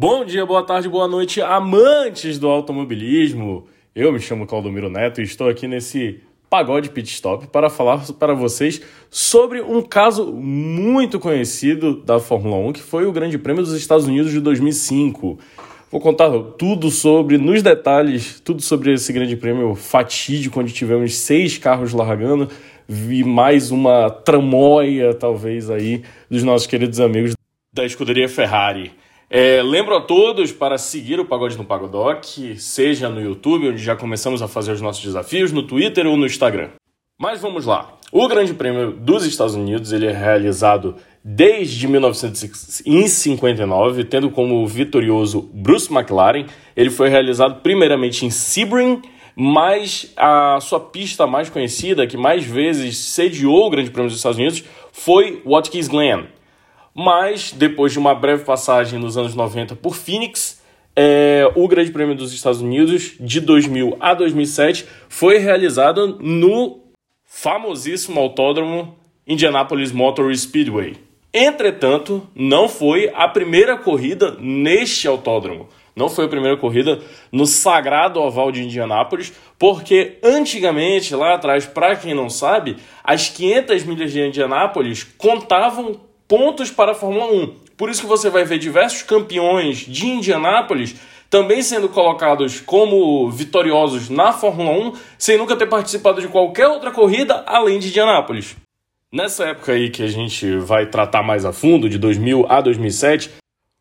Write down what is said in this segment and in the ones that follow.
Bom dia, boa tarde, boa noite, amantes do automobilismo. Eu me chamo Claudomiro Neto e estou aqui nesse Pagode Pit Stop para falar para vocês sobre um caso muito conhecido da Fórmula 1, que foi o Grande Prêmio dos Estados Unidos de 2005. Vou contar tudo sobre, nos detalhes, tudo sobre esse Grande Prêmio fatídico, onde tivemos seis carros largando e mais uma tramóia, talvez, aí, dos nossos queridos amigos da escuderia Ferrari. É, lembro a todos para seguir o Pagode no Pagodoc, seja no YouTube, onde já começamos a fazer os nossos desafios, no Twitter ou no Instagram. Mas vamos lá. O Grande Prêmio dos Estados Unidos ele é realizado desde 1959, tendo como vitorioso Bruce McLaren. Ele foi realizado primeiramente em Sebring, mas a sua pista mais conhecida, que mais vezes sediou o Grande Prêmio dos Estados Unidos, foi Watkins Glen, mas depois de uma breve passagem nos anos 90 por Phoenix, é, o Grande Prêmio dos Estados Unidos de 2000 a 2007 foi realizado no famosíssimo autódromo Indianapolis Motor Speedway. Entretanto, não foi a primeira corrida neste autódromo. Não foi a primeira corrida no sagrado oval de Indianápolis, porque antigamente, lá atrás, para quem não sabe, as 500 milhas de Indianápolis contavam pontos para a Fórmula 1. Por isso que você vai ver diversos campeões de Indianápolis também sendo colocados como vitoriosos na Fórmula 1 sem nunca ter participado de qualquer outra corrida além de Indianápolis. Nessa época aí que a gente vai tratar mais a fundo, de 2000 a 2007,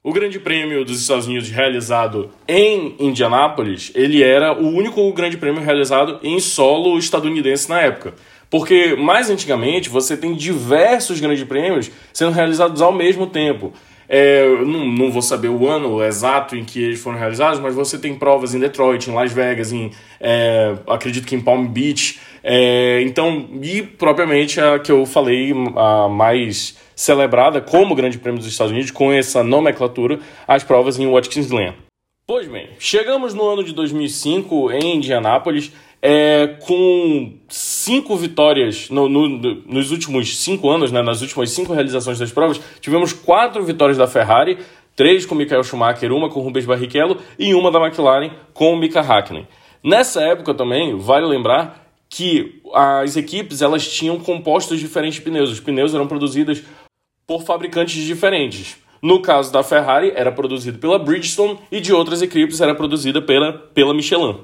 o Grande Prêmio dos Estados Unidos realizado em Indianápolis, ele era o único Grande Prêmio realizado em solo estadunidense na época. Porque mais antigamente você tem diversos grandes prêmios sendo realizados ao mesmo tempo. É, não, não, vou saber o ano exato em que eles foram realizados, mas você tem provas em Detroit, em Las Vegas, em é, acredito que em Palm Beach. É, então, e propriamente a que eu falei, a mais celebrada como Grande Prêmio dos Estados Unidos, com essa nomenclatura, as provas em Watkins Glen. Pois bem, chegamos no ano de 2005 em Indianápolis é, com cinco vitórias no, no, nos últimos cinco anos, né, nas últimas cinco realizações das provas, tivemos quatro vitórias da Ferrari, três com Michael Schumacher, uma com Rubens Barrichello e uma da McLaren com Mika Hakkinen. Nessa época também, vale lembrar que as equipes elas tinham compostos diferentes de pneus. Os pneus eram produzidos por fabricantes diferentes. No caso da Ferrari, era produzido pela Bridgestone e de outras equipes era produzida pela, pela Michelin.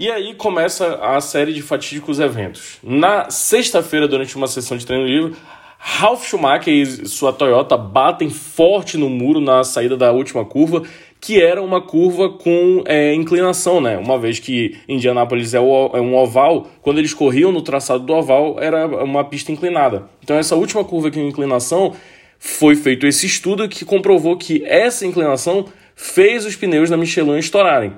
E aí começa a série de fatídicos eventos. Na sexta-feira, durante uma sessão de treino livre, Ralf Schumacher e sua Toyota batem forte no muro na saída da última curva, que era uma curva com é, inclinação, né? Uma vez que Indianápolis é, é um oval, quando eles corriam no traçado do oval, era uma pista inclinada. Então, essa última curva com inclinação, foi feito esse estudo que comprovou que essa inclinação fez os pneus da Michelin estourarem.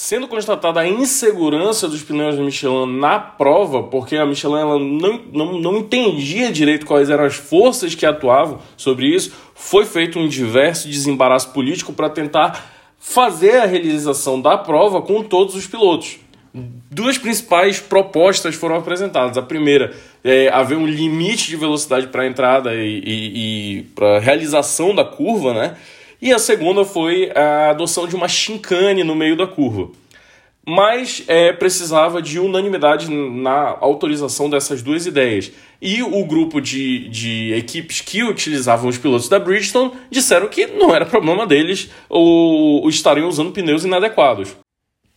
Sendo constatada a insegurança dos pneus da Michelin na prova, porque a Michelin ela não, não, não entendia direito quais eram as forças que atuavam sobre isso, foi feito um diverso desembaraço político para tentar fazer a realização da prova com todos os pilotos. Duas principais propostas foram apresentadas. A primeira é haver um limite de velocidade para a entrada e, e, e para a realização da curva, né? E a segunda foi a adoção de uma chincane no meio da curva. Mas é, precisava de unanimidade na autorização dessas duas ideias. E o grupo de, de equipes que utilizavam os pilotos da Bridgestone disseram que não era problema deles ou, ou estariam usando pneus inadequados.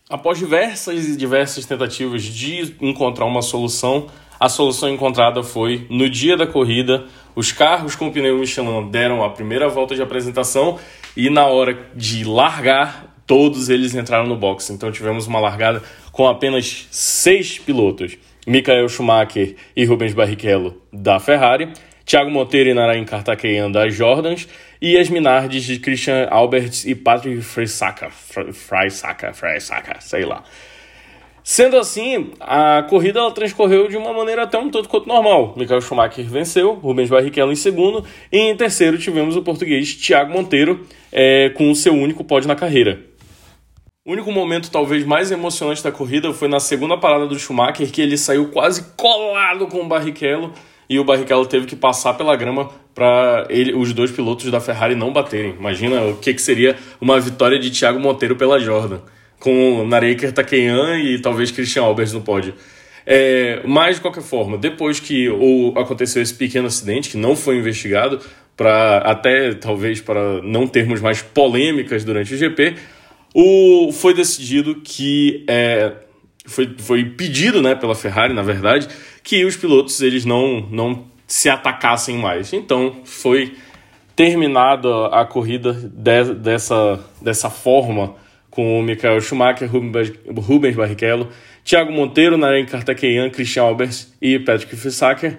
Após diversas e diversas tentativas de encontrar uma solução, a solução encontrada foi no dia da corrida, os carros com pneu Michelin deram a primeira volta de apresentação e na hora de largar, todos eles entraram no box. Então tivemos uma largada com apenas seis pilotos: Michael Schumacher e Rubens Barrichello da Ferrari, Thiago Monteiro e Narain Karthikeyan das Jordans e as Minardes de Christian Alberts e Patrick Freisaka, Freisaka, Freisaka, sei lá. Sendo assim, a corrida ela transcorreu de uma maneira até um tanto quanto normal. Michael Schumacher venceu, Rubens Barrichello em segundo, e em terceiro tivemos o português Thiago Monteiro é, com o seu único pódio na carreira. O único momento talvez mais emocionante da corrida foi na segunda parada do Schumacher, que ele saiu quase colado com o Barrichello, e o Barrichello teve que passar pela grama para os dois pilotos da Ferrari não baterem. Imagina o que, que seria uma vitória de Thiago Monteiro pela Jordan, com Nareker Takeyan e talvez Christian Albers no pódio. É, mas, de qualquer forma, depois que o, aconteceu esse pequeno acidente, que não foi investigado, para até talvez para não termos mais polêmicas durante o GP, o, foi decidido que é, foi, foi pedido né, pela Ferrari, na verdade, que os pilotos eles não, não se atacassem mais. Então foi terminada a corrida de, dessa, dessa forma com o Michael Schumacher, Rubens Barrichello, Thiago Monteiro, Naren Kartakeyan, Christian Albers e Patrick Fissaker.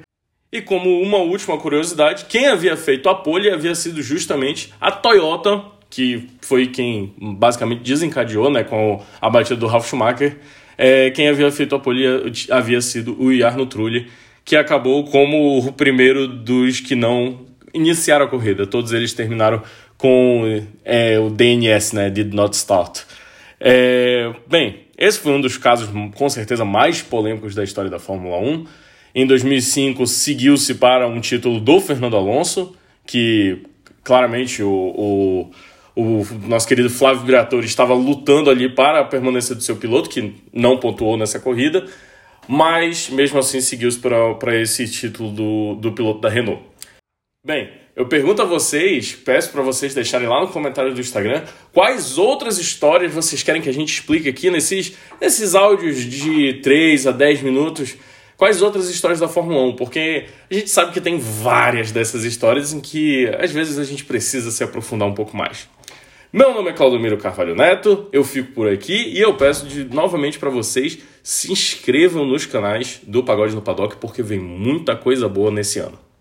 E como uma última curiosidade, quem havia feito a pole havia sido justamente a Toyota, que foi quem basicamente desencadeou né, com a batida do Ralf Schumacher. É, quem havia feito a pole havia sido o Jarno Trulli, que acabou como o primeiro dos que não iniciaram a corrida. Todos eles terminaram com é, o DNS, né? Did not start. É, bem, esse foi um dos casos com certeza mais polêmicos da história da Fórmula 1. Em 2005 seguiu-se para um título do Fernando Alonso, que claramente o, o, o nosso querido Flávio Briatore estava lutando ali para a permanência do seu piloto, que não pontuou nessa corrida mas mesmo assim seguiu-se para esse título do, do piloto da Renault. Bem, eu pergunto a vocês, peço para vocês deixarem lá no comentário do Instagram quais outras histórias vocês querem que a gente explique aqui nesses, nesses áudios de 3 a 10 minutos. Quais outras histórias da Fórmula 1? Porque a gente sabe que tem várias dessas histórias em que às vezes a gente precisa se aprofundar um pouco mais. Meu nome é Claudomiro Carvalho Neto, eu fico por aqui e eu peço de, novamente para vocês se inscrevam nos canais do Pagode no Paddock porque vem muita coisa boa nesse ano.